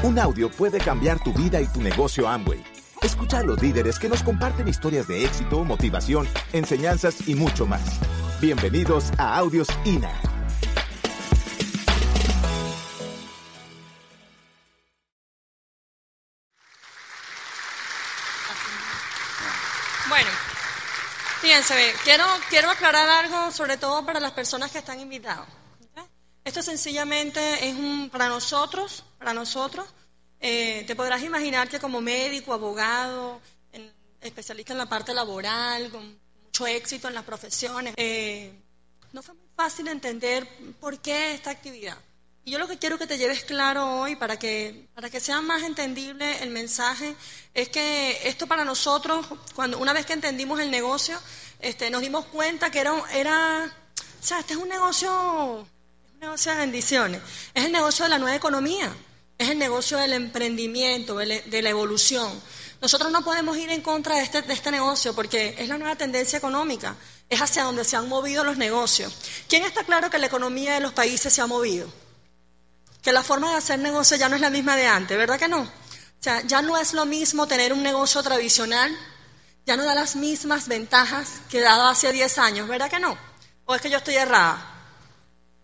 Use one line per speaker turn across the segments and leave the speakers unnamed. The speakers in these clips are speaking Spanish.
Un audio puede cambiar tu vida y tu negocio Amway. Escucha a los líderes que nos comparten historias de éxito, motivación, enseñanzas y mucho más. Bienvenidos a Audios INA.
Bueno, fíjense, quiero, quiero aclarar algo sobre todo para las personas que están invitadas. Esto sencillamente es un, para nosotros, para nosotros, eh, te podrás imaginar que como médico, abogado, en- especialista en la parte laboral, con mucho éxito en las profesiones, eh, no fue muy fácil entender por qué esta actividad. Y yo lo que quiero que te lleves claro hoy, para que, para que sea más entendible el mensaje, es que esto para nosotros, cuando una vez que entendimos el negocio, este, nos dimos cuenta que era, era o sea, este es un negocio, negocio de bendiciones, es el negocio de la nueva economía, es el negocio del emprendimiento, de la- evolución. Nosotros no podemos ir en contra de este, de este negocio porque es la nueva tendencia económica, es hacia donde se han movido los negocios. ¿Quién está claro que la economía de los países se ha movido? que la forma de hacer negocio ya no es la misma de antes, ¿verdad que no? O sea, ya no es lo mismo tener un negocio tradicional, ya no da las mismas ventajas que daba hace 10 años, ¿verdad que no? ¿O es que yo estoy errada?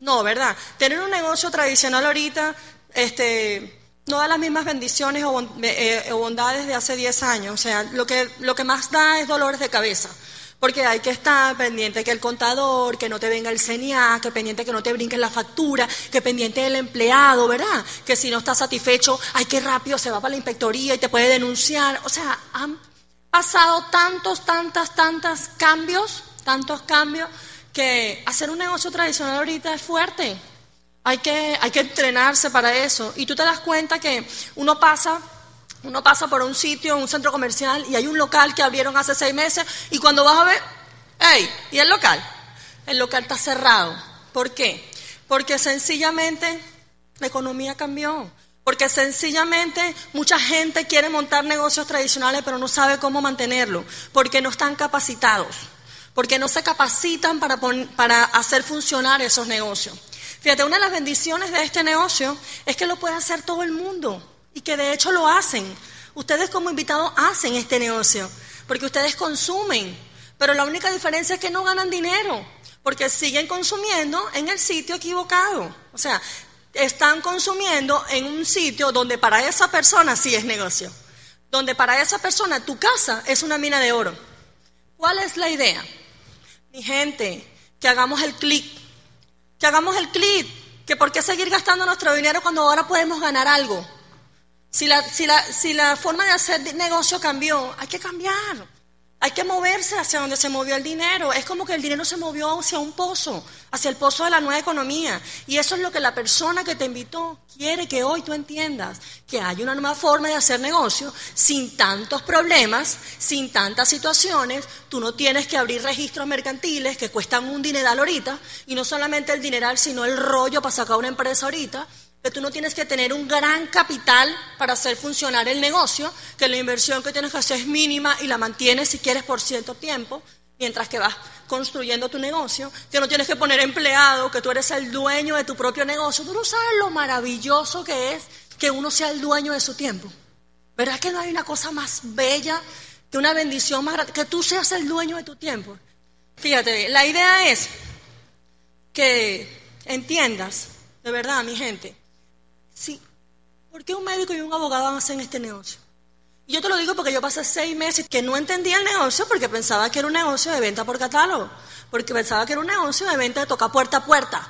No, ¿verdad? Tener un negocio tradicional ahorita este, no da las mismas bendiciones o, eh, o bondades de hace 10 años. O sea, lo que, lo que más da es dolores de cabeza. Porque hay que estar pendiente que el contador, que no te venga el CNA, que pendiente que no te brinquen la factura, que pendiente del empleado, ¿verdad? Que si no está satisfecho, ay, qué rápido se va para la inspectoría y te puede denunciar. O sea, han pasado tantos, tantas, tantos cambios, tantos cambios, que hacer un negocio tradicional ahorita es fuerte. Hay que, hay que entrenarse para eso. Y tú te das cuenta que uno pasa, uno pasa por un sitio, un centro comercial, y hay un local que abrieron hace seis meses, y cuando vas a ver, ¡hey! ¿Y el local? El local está cerrado. ¿Por qué? Porque sencillamente la economía cambió. Porque sencillamente mucha gente quiere montar negocios tradicionales, pero no sabe cómo mantenerlo. Porque no están capacitados. Porque no se capacitan para, para hacer funcionar esos negocios. Fíjate, una de las bendiciones de este negocio es que lo puede hacer todo el mundo y que de hecho lo hacen. Ustedes como invitados hacen este negocio porque ustedes consumen, pero la única diferencia es que no ganan dinero porque siguen consumiendo en el sitio equivocado. O sea, están consumiendo en un sitio donde para esa persona sí es negocio, donde para esa persona tu casa es una mina de oro. ¿Cuál es la idea? Mi gente, que hagamos el clic que hagamos el clic, que por qué seguir gastando nuestro dinero cuando ahora podemos ganar algo. Si la, si la, si la forma de hacer negocio cambió, hay que cambiar. Hay que moverse hacia donde se movió el dinero. Es como que el dinero se movió hacia un pozo, hacia el pozo de la nueva economía. Y eso es lo que la persona que te invitó quiere que hoy tú entiendas, que hay una nueva forma de hacer negocio sin tantos problemas, sin tantas situaciones. Tú no tienes que abrir registros mercantiles que cuestan un dineral ahorita, y no solamente el dineral, sino el rollo para sacar una empresa ahorita que tú no tienes que tener un gran capital para hacer funcionar el negocio, que la inversión que tienes que hacer es mínima y la mantienes si quieres por cierto tiempo, mientras que vas construyendo tu negocio, que no tienes que poner empleado, que tú eres el dueño de tu propio negocio. Tú no sabes lo maravilloso que es que uno sea el dueño de su tiempo. ¿Verdad que no hay una cosa más bella que una bendición más grande? Que tú seas el dueño de tu tiempo. Fíjate, la idea es que entiendas, de verdad, mi gente, Sí. ¿Por qué un médico y un abogado hacen este negocio? Yo te lo digo porque yo pasé seis meses que no entendía el negocio porque pensaba que era un negocio de venta por catálogo, porque pensaba que era un negocio de venta de tocar puerta a puerta.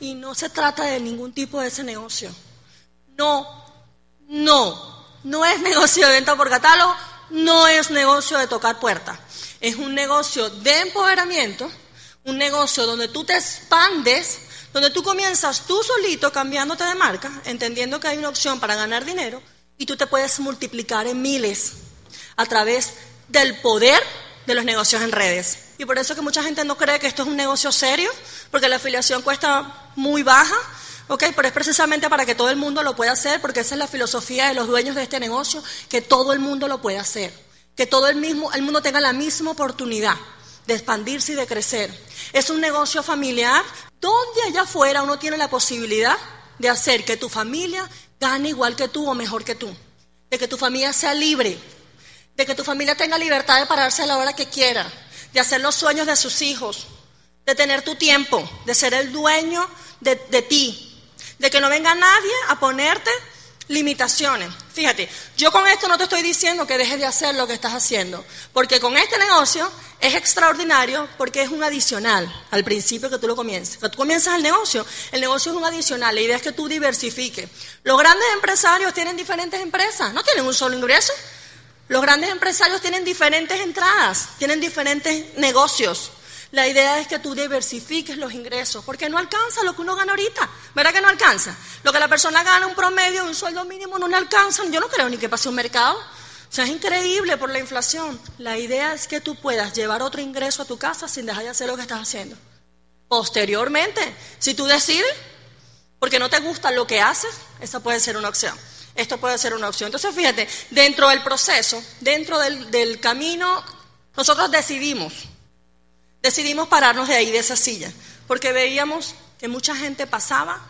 Y no se trata de ningún tipo de ese negocio. No, no, no es negocio de venta por catálogo, no es negocio de tocar puerta. Es un negocio de empoderamiento, un negocio donde tú te expandes, donde tú comienzas tú solito cambiándote de marca, entendiendo que hay una opción para ganar dinero y tú te puedes multiplicar en miles a través del poder de los negocios en redes. Y por eso que mucha gente no cree que esto es un negocio serio, porque la afiliación cuesta muy baja, ¿ok? Pero es precisamente para que todo el mundo lo pueda hacer, porque esa es la filosofía de los dueños de este negocio, que todo el mundo lo pueda hacer, que todo el, mismo, el mundo tenga la misma oportunidad de expandirse y de crecer. Es un negocio familiar donde allá afuera uno tiene la posibilidad de hacer que tu familia gane igual que tú o mejor que tú, de que tu familia sea libre, de que tu familia tenga libertad de pararse a la hora que quiera, de hacer los sueños de sus hijos, de tener tu tiempo, de ser el dueño de, de ti, de que no venga nadie a ponerte limitaciones. Fíjate, yo con esto no te estoy diciendo que dejes de hacer lo que estás haciendo, porque con este negocio es extraordinario porque es un adicional al principio que tú lo comiences. Cuando tú comienzas el negocio, el negocio es un adicional, la idea es que tú diversifiques. Los grandes empresarios tienen diferentes empresas, no tienen un solo ingreso. Los grandes empresarios tienen diferentes entradas, tienen diferentes negocios. La idea es que tú diversifiques los ingresos, porque no alcanza lo que uno gana ahorita. ¿Verdad que no alcanza? Lo que la persona gana, un promedio, un sueldo mínimo, no le alcanza. Yo no creo ni que pase un mercado. O sea, es increíble por la inflación. La idea es que tú puedas llevar otro ingreso a tu casa sin dejar de hacer lo que estás haciendo. Posteriormente, si tú decides, porque no te gusta lo que haces, esa puede ser una opción. Esto puede ser una opción. Entonces, fíjate, dentro del proceso, dentro del, del camino, nosotros decidimos Decidimos pararnos de ahí, de esa silla, porque veíamos que mucha gente pasaba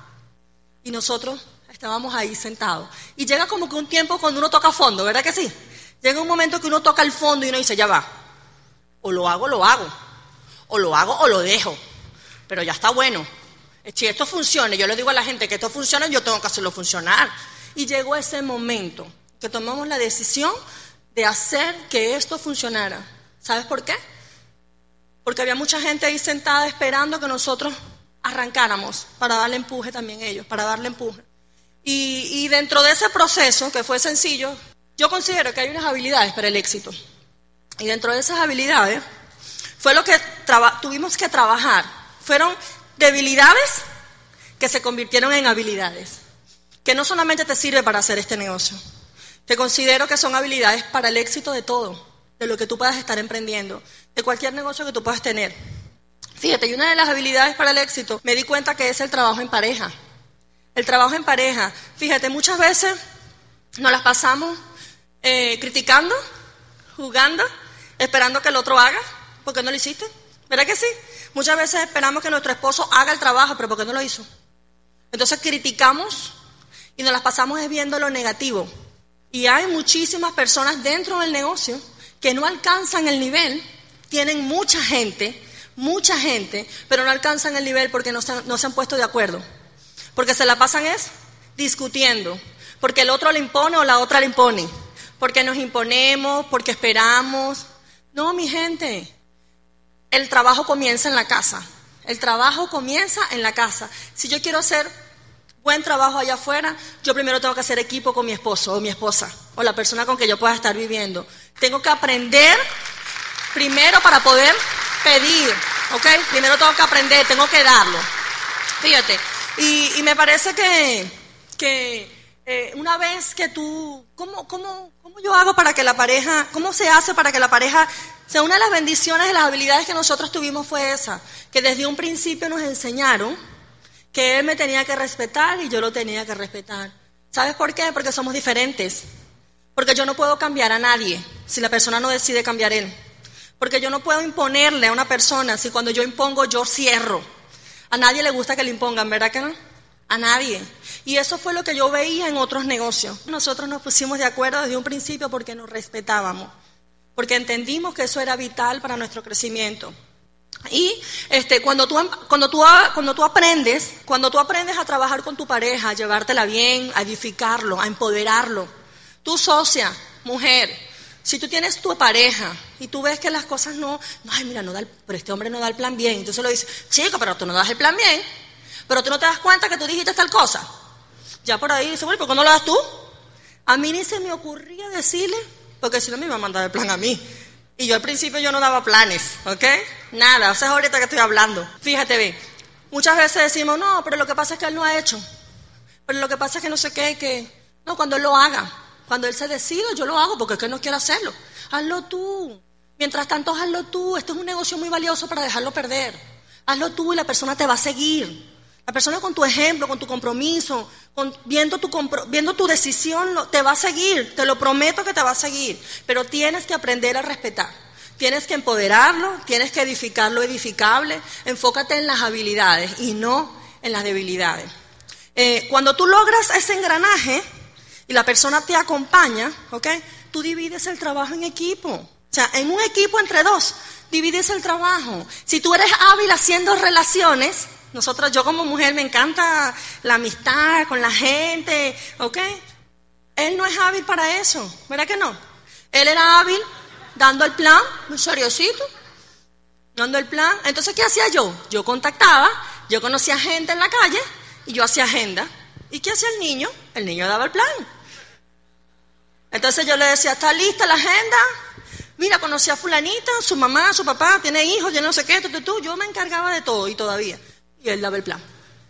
y nosotros estábamos ahí sentados. Y llega como que un tiempo cuando uno toca fondo, ¿verdad que sí? Llega un momento que uno toca el fondo y uno dice, ya va, o lo hago, lo hago, o lo hago o lo dejo, pero ya está bueno. Si esto funciona, yo le digo a la gente que esto funciona, yo tengo que hacerlo funcionar. Y llegó ese momento que tomamos la decisión de hacer que esto funcionara. ¿Sabes por qué? Porque había mucha gente ahí sentada esperando que nosotros arrancáramos para darle empuje también ellos, para darle empuje. Y, dentro de ese proceso, que fue sencillo, yo considero que hay unas habilidades para el éxito. Y dentro de esas habilidades fue lo que tuvimos que trabajar. Fueron debilidades que se convirtieron en habilidades, que no solamente te sirve para hacer este negocio, que considero que son habilidades para el éxito de todo, de lo que tú puedas estar emprendiendo, de cualquier negocio que tú puedas tener. Fíjate, y una de las habilidades para el éxito me di cuenta que es el trabajo en pareja. El trabajo en pareja. Fíjate, muchas veces nos las pasamos eh, criticando, jugando, esperando que el otro haga. ¿Por qué no lo hiciste? ¿Verdad que sí? Muchas veces esperamos que nuestro esposo haga el trabajo, pero ¿por qué no lo hizo? Entonces criticamos y nos las pasamos viendo lo negativo. Y hay muchísimas personas dentro del negocio que no alcanzan el nivel tienen mucha gente, mucha gente, pero no alcanzan el nivel porque no se, han puesto de acuerdo. Porque se la pasan es discutiendo, porque el otro le impone o la otra le impone, porque nos imponemos, porque esperamos. No, mi gente, el trabajo comienza en la casa. El trabajo comienza en la casa. Si yo quiero hacer buen trabajo allá afuera, yo primero tengo que hacer equipo con mi esposo o mi esposa o la persona con que yo pueda estar viviendo. Tengo que aprender primero para poder pedir, ¿ok? Primero tengo que aprender, tengo que darlo. Fíjate, y, me parece que, que eh, una vez que tú, ¿cómo, cómo, ¿cómo yo hago para que la pareja, cómo se hace para que la pareja, o sea, una de las bendiciones de las habilidades que nosotros tuvimos fue esa, que desde un principio nos enseñaron que él me tenía que respetar y yo lo tenía que respetar. ¿Sabes por qué? Porque somos diferentes. Porque yo no puedo cambiar a nadie si la persona no decide cambiar él. Porque yo no puedo imponerle a una persona si cuando yo impongo yo cierro. A nadie le gusta que le impongan, ¿verdad que no? A nadie. Y eso fue lo que yo veía en otros negocios. Nosotros nos pusimos de acuerdo desde un principio porque nos respetábamos, porque entendimos que eso era vital para nuestro crecimiento. Y este, cuando, tú, cuando, tú, cuando tú aprendes, cuando tú aprendes a trabajar con tu pareja, a llevártela bien, a edificarlo, a empoderarlo, tu socia, mujer, si tú tienes tu pareja y tú ves que las cosas no, ay, mira, no da pero este hombre no da el plan bien, entonces lo dices, chico, pero tú no das el plan bien, pero tú no te das cuenta que tú dijiste tal cosa. Ya por ahí dice, bueno, ¿por qué no lo das tú? A mí ni se me ocurría decirle, porque si no me iba a mandar el plan a mí. Y yo al principio yo no daba planes, ¿ok? Nada, o sea, es ahorita que estoy hablando. Fíjate, ve, muchas veces decimos, no, pero lo que pasa es que él no ha hecho. Pero lo que pasa es que no sé qué, que, no, cuando él lo haga. Cuando Él se decide, yo lo hago porque es que no quiero hacerlo. Hazlo tú. Mientras tanto, hazlo tú. Esto es un negocio muy valioso para dejarlo perder. Hazlo tú y la persona te va a seguir. La persona con tu ejemplo, con tu compromiso, con, viendo, tu viendo tu decisión, te va a seguir. Te lo prometo que te va a seguir. Pero tienes que aprender a respetar. Tienes que empoderarlo, tienes que edificar lo edificable. Enfócate en las habilidades y no en las debilidades. Eh, cuando tú logras ese engranaje y la persona te acompaña, ¿ok? Tú divides el trabajo en equipo. O sea, en un equipo entre dos, divides el trabajo. Si tú eres hábil haciendo relaciones, nosotros, yo como mujer me encanta la amistad con la gente, ¿ok? Él no es hábil para eso, ¿verdad que no? Él era hábil dando el plan, muy seriosito, dando el plan. Entonces, ¿qué hacía yo? Yo contactaba, yo conocía gente en la calle y yo hacía agenda. ¿Y qué hacía el niño? El niño daba el plan. Entonces yo le decía, ¿está lista la agenda? Mira, conocí a fulanita, su mamá, su papá, tiene hijos, yo no sé qué, tú, tú, Yo me encargaba de todo y todavía. Y él daba el plan.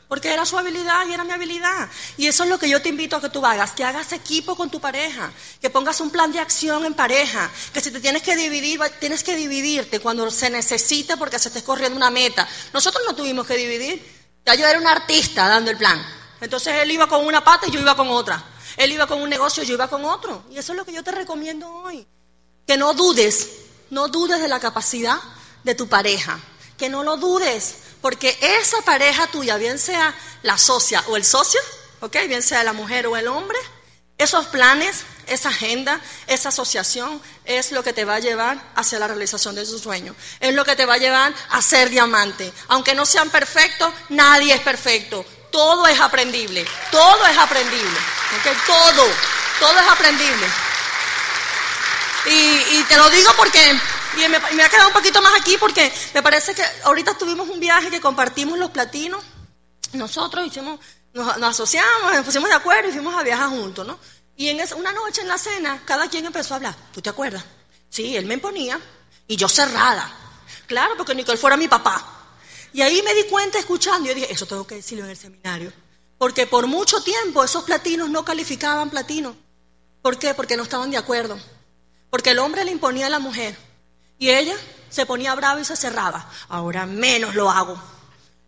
Porque era su habilidad y era mi habilidad. Y eso es lo que yo te invito a que tú hagas, que hagas equipo con tu pareja, que pongas un plan de acción en pareja, que si te tienes que dividir, tienes que dividirte cuando se necesite porque se esté corriendo una meta. Nosotros no tuvimos que dividir. Ya yo era un artista dando el plan. Entonces él iba con una pata y yo iba con otra. Él iba con un negocio yo iba con otro. Y eso es lo que yo te recomiendo hoy. Que no dudes, no dudes de la capacidad de tu pareja. Que no lo dudes, porque esa pareja tuya, bien sea la socia o el socio, ¿ok? Bien sea la mujer o el hombre, esos planes, esa agenda, esa asociación es lo que te va a llevar hacia la realización de sus sueños. Es lo que te va a llevar a ser diamante. Aunque no sean perfectos, nadie es perfecto. Todo es aprendible. Todo es aprendible. Todo. Todo es aprendible. Y, te lo digo porque, y me, ha quedado un poquito más aquí porque me parece que ahorita tuvimos un viaje que compartimos los platinos. Nosotros hicimos, nos, asociamos, nos pusimos de acuerdo y fuimos a viajar juntos, ¿no? Y en esa, una noche en la cena, cada quien empezó a hablar. ¿Tú te acuerdas? Sí, él me imponía y yo cerrada. Claro, porque ni que él fuera mi papá. Y ahí me di cuenta escuchando, y yo dije, eso tengo que decirlo en el seminario. Porque por mucho tiempo esos platinos no calificaban platino. ¿Por qué? Porque no estaban de acuerdo. Porque el hombre le imponía a la mujer y ella se ponía brava y se cerraba. Ahora menos lo hago.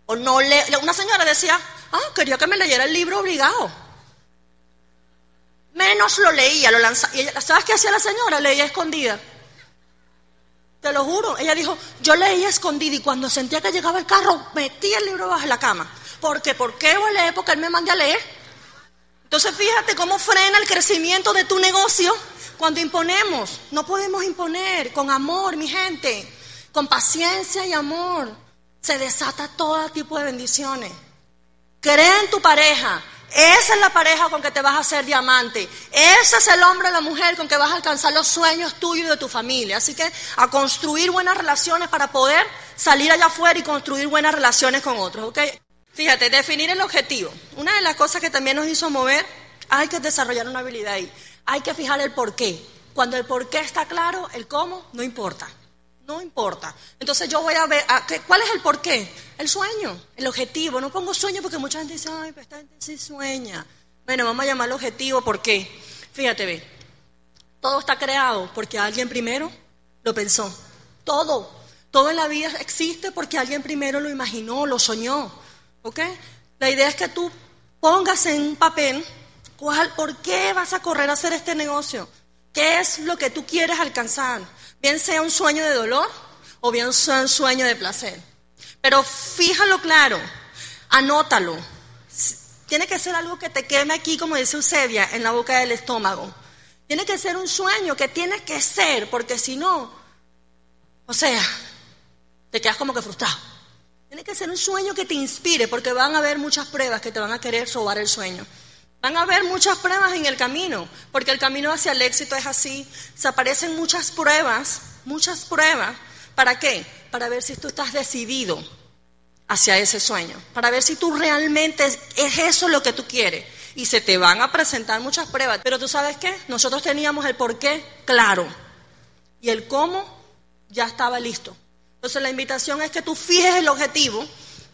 O no le, una señora decía, ah, quería que me leyera el libro obligado. Menos lo leía, lo lanzaba. ¿Sabes qué hacía la señora? Leía escondida. Te lo juro. Ella dijo, yo leía escondida y cuando sentía que llegaba el carro, metía el libro bajo la cama. Porque, ¿por qué voy a leer? Porque él me mandé a leer. Entonces fíjate cómo frena el crecimiento de tu negocio cuando imponemos, no podemos imponer con amor, mi gente, con paciencia y amor. Se desata todo tipo de bendiciones. Cree en tu pareja. Esa es la pareja con que te vas a hacer diamante. Ese es el hombre o la mujer con que vas a alcanzar los sueños tuyos y de tu familia. Así que a construir buenas relaciones para poder salir allá afuera y construir buenas relaciones con otros. Fíjate, definir el objetivo. Una de las cosas que también nos hizo mover, hay que desarrollar una habilidad ahí hay que fijar el por qué. Cuando el por qué está claro, el cómo no importa. No importa. Entonces yo voy a ver, ¿cuál es el por qué? El sueño, el objetivo. No pongo sueño porque mucha gente dice, ay, pero esta gente sí sueña. Bueno, vamos a llamarlo objetivo, ¿por qué? Fíjate, ve, todo está creado porque alguien primero lo pensó. Todo. Todo en la vida existe porque alguien primero lo imaginó, lo soñó. ¿Ok? La idea es que tú pongas en un papel ¿Cuál, ¿Por qué vas a correr a hacer este negocio? ¿Qué es lo que tú quieres alcanzar? Bien sea un sueño de dolor o bien sea un sueño de placer. Pero fíjalo claro, anótalo. Tiene que ser algo que te queme aquí, como dice Eusebia, en la boca del estómago. Tiene que ser un sueño que tiene que ser, porque si no, o sea, te quedas como que frustrado. Tiene que ser un sueño que te inspire, porque van a haber muchas pruebas que te van a querer robar el sueño. Van a haber muchas pruebas en el camino, porque el camino hacia el éxito es así. Se aparecen muchas pruebas, muchas pruebas. ¿Para qué? Para ver si tú estás decidido hacia ese sueño, para ver si tú realmente es eso lo que tú quieres. Y se te van a presentar muchas pruebas, pero tú sabes qué, nosotros teníamos el por qué claro y el cómo ya estaba listo. Entonces la invitación es que tú fijes el objetivo,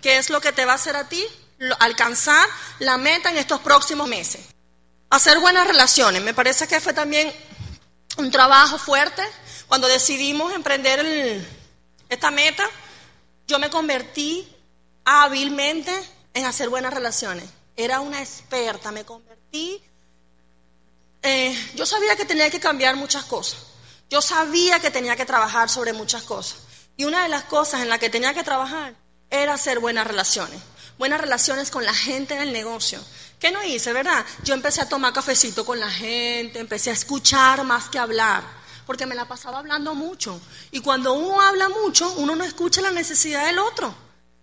que es lo que te va a hacer a ti alcanzar la meta en estos próximos meses. Hacer buenas relaciones. Me parece que fue también un trabajo fuerte. Cuando decidimos emprender esta meta, yo me convertí hábilmente en hacer buenas relaciones. Era una experta, me convertí. Eh, yo sabía que tenía que cambiar muchas cosas. Yo sabía que tenía que trabajar sobre muchas cosas. Y una de las cosas en las que tenía que trabajar era hacer buenas relaciones. Buenas relaciones con la gente del negocio. ¿Qué no hice, verdad? Yo empecé a tomar cafecito con la gente, empecé a escuchar más que hablar, porque me la pasaba hablando mucho. Y cuando uno habla mucho, uno no escucha la necesidad del otro.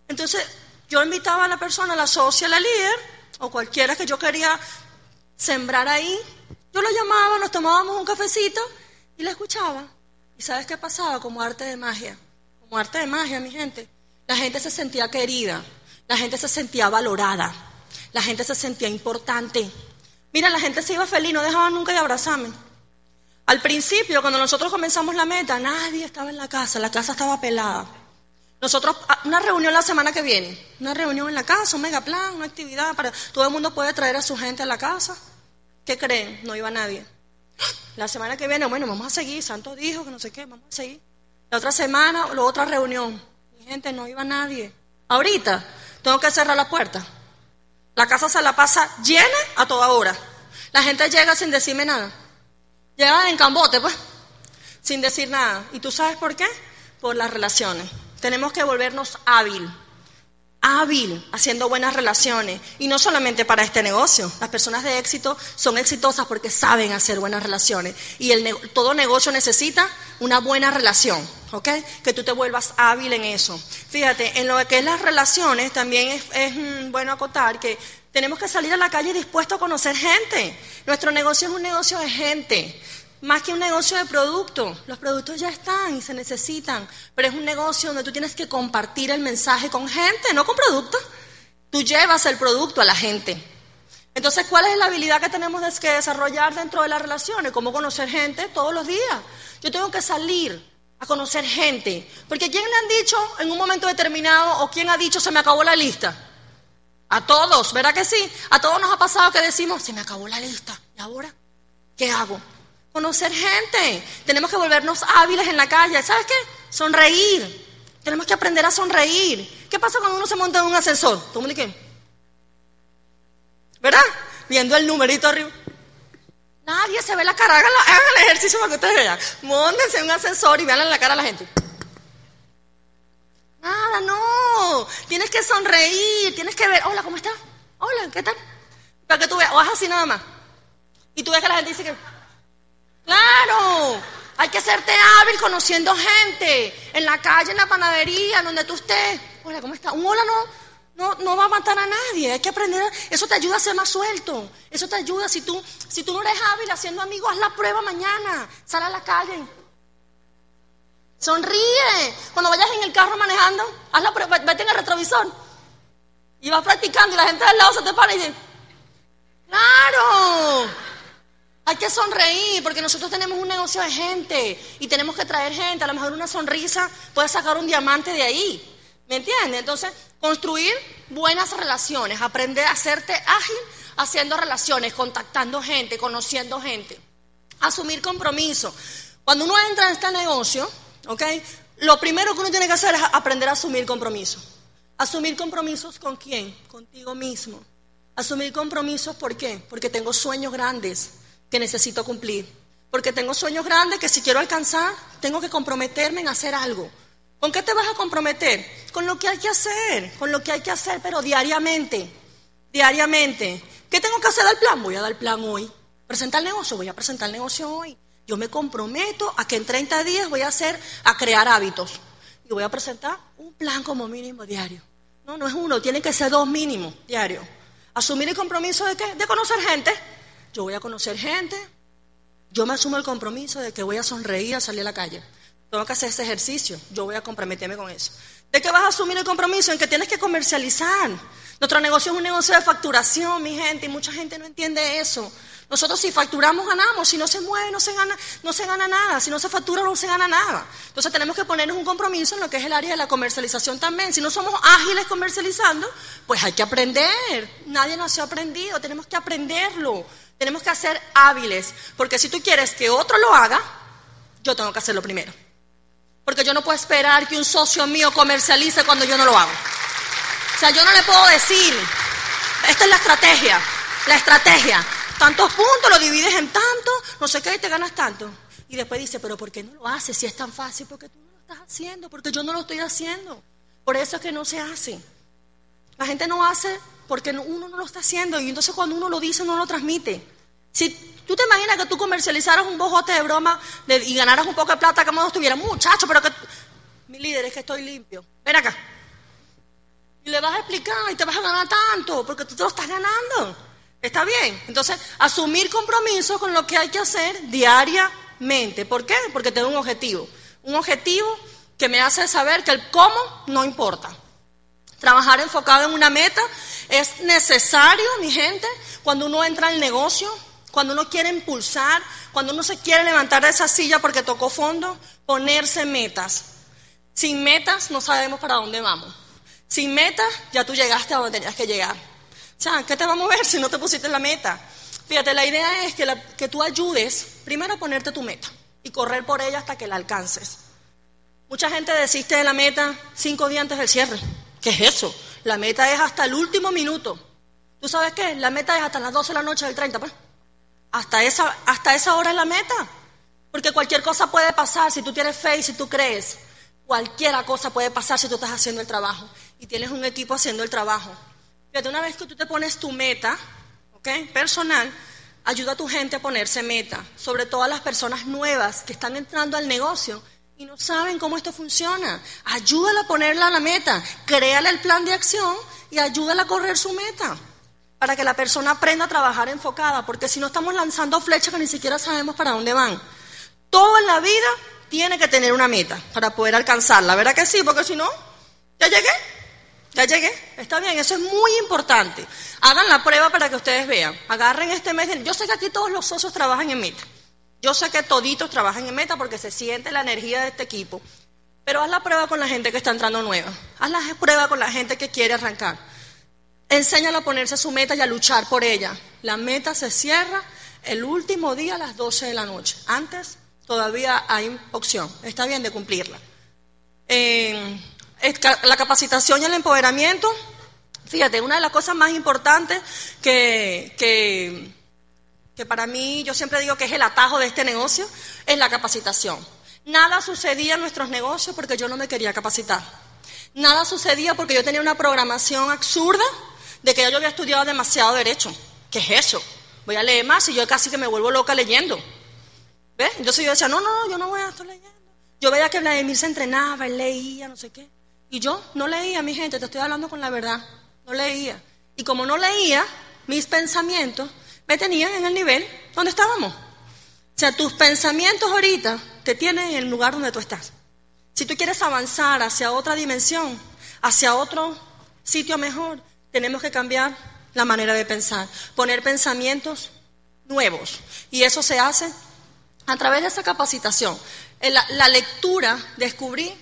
Entonces, yo invitaba a la persona, a la socia, a la líder, o cualquiera que yo quería sembrar ahí, yo lo llamaba, nos tomábamos un cafecito y la escuchaba. ¿Y sabes qué pasaba? Como arte de magia. Como arte de magia, mi gente. La gente se sentía querida, la gente se sentía valorada, la gente se sentía importante. Mira, la gente se iba feliz, no dejaba nunca de abrazarme. Al principio, cuando nosotros comenzamos la meta, nadie estaba en la casa, la casa estaba pelada. Nosotros, ah, una reunión la semana que viene, una reunión en la casa, un mega plan, una actividad para todo el mundo puede traer a su gente a la casa. ¿Qué creen? No iba nadie. La semana que viene, bueno, vamos a seguir, Santo dijo que no sé qué, vamos a seguir. La otra semana, la otra reunión. Mi gente, no iba nadie. Ahorita, tengo que cerrar la puerta. La casa se la pasa llena a toda hora. La gente llega sin decirme nada. Llega en cambote, pues, sin decir nada. ¿Y tú sabes por qué? Por las relaciones. Tenemos que volvernos hábil, hábil haciendo buenas relaciones. Y no solamente para este negocio. Las personas de éxito son exitosas porque saben hacer buenas relaciones. Y el, todo negocio necesita una buena relación, ¿ok? Que tú te vuelvas hábil en eso. Fíjate, en lo que es las relaciones también es, es mm, bueno acotar que tenemos que salir a la calle dispuestos a conocer gente. Nuestro negocio es un negocio de gente. Más que un negocio de producto, los productos ya están y se necesitan, pero es un negocio donde tú tienes que compartir el mensaje con gente, no con productos. Tú llevas el producto a la gente. Entonces, ¿cuál es la habilidad que tenemos que desarrollar dentro de las relaciones? Cómo conocer gente todos los días. Yo tengo que salir a conocer gente. Porque ¿quién le han dicho en un momento determinado o quién ha dicho se me acabó la lista? A todos, ¿verdad que sí? A todos nos ha pasado que decimos, se me acabó la lista. ¿Y ahora qué hago? Conocer gente. Tenemos que volvernos hábiles en la calle. ¿Sabes qué? Sonreír. Tenemos que aprender a sonreír. ¿Qué pasa cuando uno se monta en un ascensor? ¿Tú me qué? ¿Verdad? Viendo el numerito arriba. Nadie se ve la cara. Hagan, el ejercicio para que ustedes vean. Móndense en un ascensor y vean la cara a la gente. Nada, no. Tienes que sonreír. Tienes que ver. Hola, ¿cómo estás? Hola, ¿qué tal? Para que tú veas. O así nada más. Y tú ves que la gente dice que. Claro, hay que serte hábil conociendo gente, en la calle, en la panadería, donde tú estés. Hola, ¿cómo estás? Un hola no, no, va a matar a nadie, hay que aprender, eso te ayuda a ser más suelto, eso te ayuda, si tú, si tú no eres hábil haciendo amigos, haz la prueba mañana, sal a la calle. Sonríe. Cuando vayas en el carro manejando, haz la prueba, vete en el retrovisor. Y vas practicando y la gente del lado se te para y dice, claro. Hay que sonreír porque nosotros tenemos un negocio de gente y tenemos que traer gente. A lo mejor una sonrisa puede sacar un diamante de ahí. ¿Me entiendes? Entonces, construir buenas relaciones, aprender a hacerte ágil haciendo relaciones, contactando gente, conociendo gente. Asumir compromiso. Cuando uno entra en este negocio, ¿ok? Lo primero que uno tiene que hacer es aprender a asumir compromiso. Asumir compromisos con quién? Contigo mismo. Asumir compromisos, ¿por qué? Porque tengo sueños grandes que necesito cumplir. Porque tengo sueños grandes que si quiero alcanzar, tengo que comprometerme en hacer algo. ¿Con qué te vas a comprometer? Con lo que hay que hacer, con lo que hay que hacer, pero diariamente, diariamente. ¿Qué tengo que hacer del plan? Voy a dar plan hoy. ¿Presentar el negocio? Voy a presentar el negocio hoy. Yo me comprometo a que en 30 días voy a hacer, a crear hábitos. Y voy a presentar un plan como mínimo diario. No, no es uno, tiene que ser dos mínimos diarios. Asumir el compromiso de qué? De conocer gente yo voy a conocer gente, yo me asumo el compromiso de que voy a sonreír al salir a la calle. Tengo que hacer ese ejercicio, yo voy a comprometerme con eso. ¿De qué vas a asumir el compromiso? En que tienes que comercializar. Nuestro negocio es un negocio de facturación, mi gente, y mucha gente no entiende eso. Nosotros si facturamos ganamos, si no se mueve no se gana, no se gana nada, si no se factura no se gana nada. Entonces tenemos que ponernos un compromiso en lo que es el área de la comercialización también. Si no somos ágiles comercializando, pues hay que aprender. Nadie nació aprendido, tenemos que aprenderlo. Tenemos que ser hábiles, porque si tú quieres que otro lo haga, yo tengo que hacerlo primero. Porque yo no puedo esperar que un socio mío comercialice cuando yo no lo hago. O sea, yo no le puedo decir, esta es la estrategia, la estrategia. Tantos puntos, lo divides en tanto, no sé qué, y te ganas tanto. Y después dice, pero ¿por qué no lo haces si es tan fácil? Porque tú no lo estás haciendo, porque yo no lo estoy haciendo. Por eso es que no se hace. La gente no hace porque uno no lo está haciendo y entonces cuando uno lo dice no lo transmite. Si tú te imaginas que tú comercializaras un bojote de broma y ganaras un poco de plata, como no estuviera, muchacho, pero que... Mi líder es que estoy limpio. Ven acá. Y le vas a explicar y te vas a ganar tanto porque tú te lo estás ganando. Está bien. Entonces, asumir compromiso con lo que hay que hacer diariamente. ¿Por qué? Porque tengo un objetivo. Un objetivo que me hace saber que el cómo no importa. Trabajar enfocado en una meta es necesario, mi gente, cuando uno entra al negocio, cuando uno quiere impulsar, cuando uno se quiere levantar de esa silla porque tocó fondo, ponerse metas. Sin metas no sabemos para dónde vamos. Sin metas ya tú llegaste a donde tenías que llegar. O sea, ¿qué te va a mover si no te pusiste la meta? Fíjate, la idea es que, que tú ayudes primero a ponerte tu meta y correr por ella hasta que la alcances. Mucha gente desiste de la meta cinco días antes del cierre. ¿Qué es eso? La meta es hasta el último minuto. ¿Tú sabes qué? La meta es hasta las 12 de la noche del 30, pues. Hasta esa, hasta esa hora es la meta. Porque cualquier cosa puede pasar si tú tienes fe y si tú crees. Cualquier cosa puede pasar si tú estás haciendo el trabajo y tienes un equipo haciendo el trabajo. Fíjate, una vez que tú te pones tu meta, ¿ok? Personal, ayuda a tu gente a ponerse meta, sobre todo a las personas nuevas que están entrando al negocio y no saben cómo esto funciona. Ayúdala a ponerla a la meta, créale el plan de acción y ayúdala a correr su meta para que la persona aprenda a trabajar enfocada, porque si no estamos lanzando flechas que ni siquiera sabemos para dónde van. Todo en la vida tiene que tener una meta para poder alcanzarla, ¿verdad que sí? Porque si no, ya llegué, ya llegué, está bien, eso es muy importante. Hagan la prueba para que ustedes vean, agarren este mes, yo sé que aquí todos los socios trabajan en meta. Yo sé que toditos trabajan en meta porque se siente la energía de este equipo. Pero haz la prueba con la gente que está entrando nueva. Haz la prueba con la gente que quiere arrancar. Enséñalo a ponerse su meta y a luchar por ella. La meta se cierra el último día a las 12 de la noche. Antes todavía hay opción. Está bien de cumplirla. la capacitación y el empoderamiento. Fíjate, una de las cosas más importantes que, que que para mí yo siempre digo que es el atajo de este negocio, es la capacitación. Nada sucedía en nuestros negocios porque yo no me quería capacitar. Nada sucedía porque yo tenía una programación absurda de que yo había estudiado demasiado derecho. ¿Qué es eso? Voy a leer más y yo casi que me vuelvo loca leyendo. ¿Ves? Entonces yo decía, no, no, yo no voy a estar leyendo. Yo veía que Vladimir se entrenaba, él leía, no sé qué. Y yo no leía, mi gente, te estoy hablando con la verdad. No leía. Y como no leía, mis pensamientos me tenían en el nivel donde estábamos. O sea, tus pensamientos ahorita te tienen en el lugar donde tú estás. Si tú quieres avanzar hacia otra dimensión, hacia otro sitio mejor, tenemos que cambiar la manera de pensar, poner pensamientos nuevos. Y eso se hace a través de esa capacitación. La, la lectura descubrí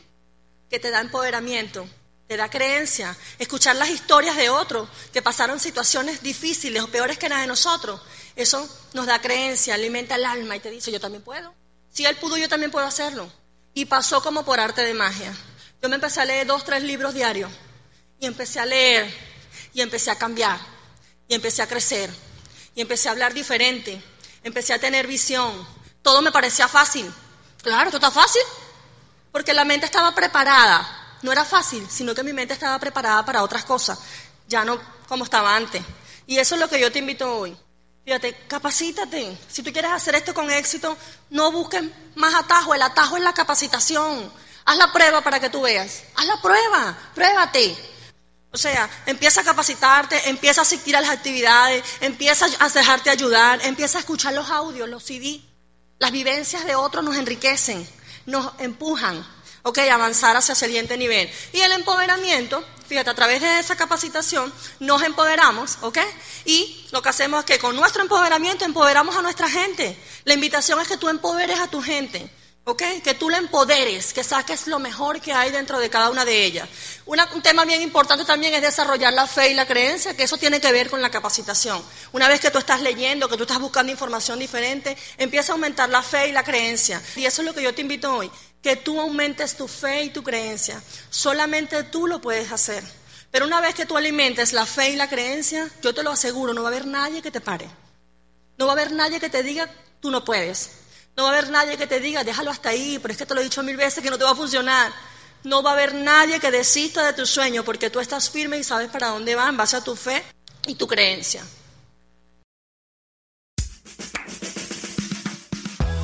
que te da empoderamiento, te da creencia. Escuchar las historias de otros que pasaron situaciones difíciles o peores que las de nosotros, eso nos da creencia, alimenta el alma y te dice, yo también puedo. Si él pudo, yo también puedo hacerlo. Y pasó como por arte de magia. Yo me empecé a leer dos, tres libros diarios. Y empecé a leer. Y empecé a cambiar. Y empecé a crecer. Y empecé a hablar diferente. Empecé a tener visión. Todo me parecía fácil. Claro, esto está fácil. Porque la mente estaba preparada no era fácil, sino que mi mente estaba preparada para otras cosas, ya no como estaba antes. Y eso es lo que yo te invito hoy. Fíjate, capacítate. Si tú quieres hacer esto con éxito, no busques más atajo. El atajo es la capacitación. Haz la prueba para que tú veas. Haz la prueba, pruébate. O sea, empieza a capacitarte, empieza a asistir a las actividades, empieza a dejarte ayudar, empieza a escuchar los audios, los CD. Las vivencias de otros nos enriquecen, nos empujan. ¿Ok? Avanzar hacia el siguiente nivel. Y el empoderamiento, fíjate, a través de esa capacitación nos empoderamos, ¿ok? Y lo que hacemos es que con nuestro empoderamiento empoderamos a nuestra gente. La invitación es que tú empoderes a tu gente. ¿Ok? Que tú la empoderes, que saques lo mejor que hay dentro de cada una de ellas. un tema bien importante también es desarrollar la fe y la creencia, que eso tiene que ver con la capacitación. Una vez que tú estás leyendo, que tú estás buscando información diferente, empieza a aumentar la fe y la creencia. Y eso es lo que yo te invito hoy, que tú aumentes tu fe y tu creencia. Solamente tú lo puedes hacer. Pero una vez que tú alimentes la fe y la creencia, yo te lo aseguro, no va a haber nadie que te pare. No va a haber nadie que te diga, tú no puedes. No va a haber nadie que te diga, déjalo hasta ahí, pero es que te lo he dicho mil veces que no te va a funcionar. No va a haber nadie que desista de tu sueño porque tú estás firme y sabes para dónde va en base a tu fe y tu creencia.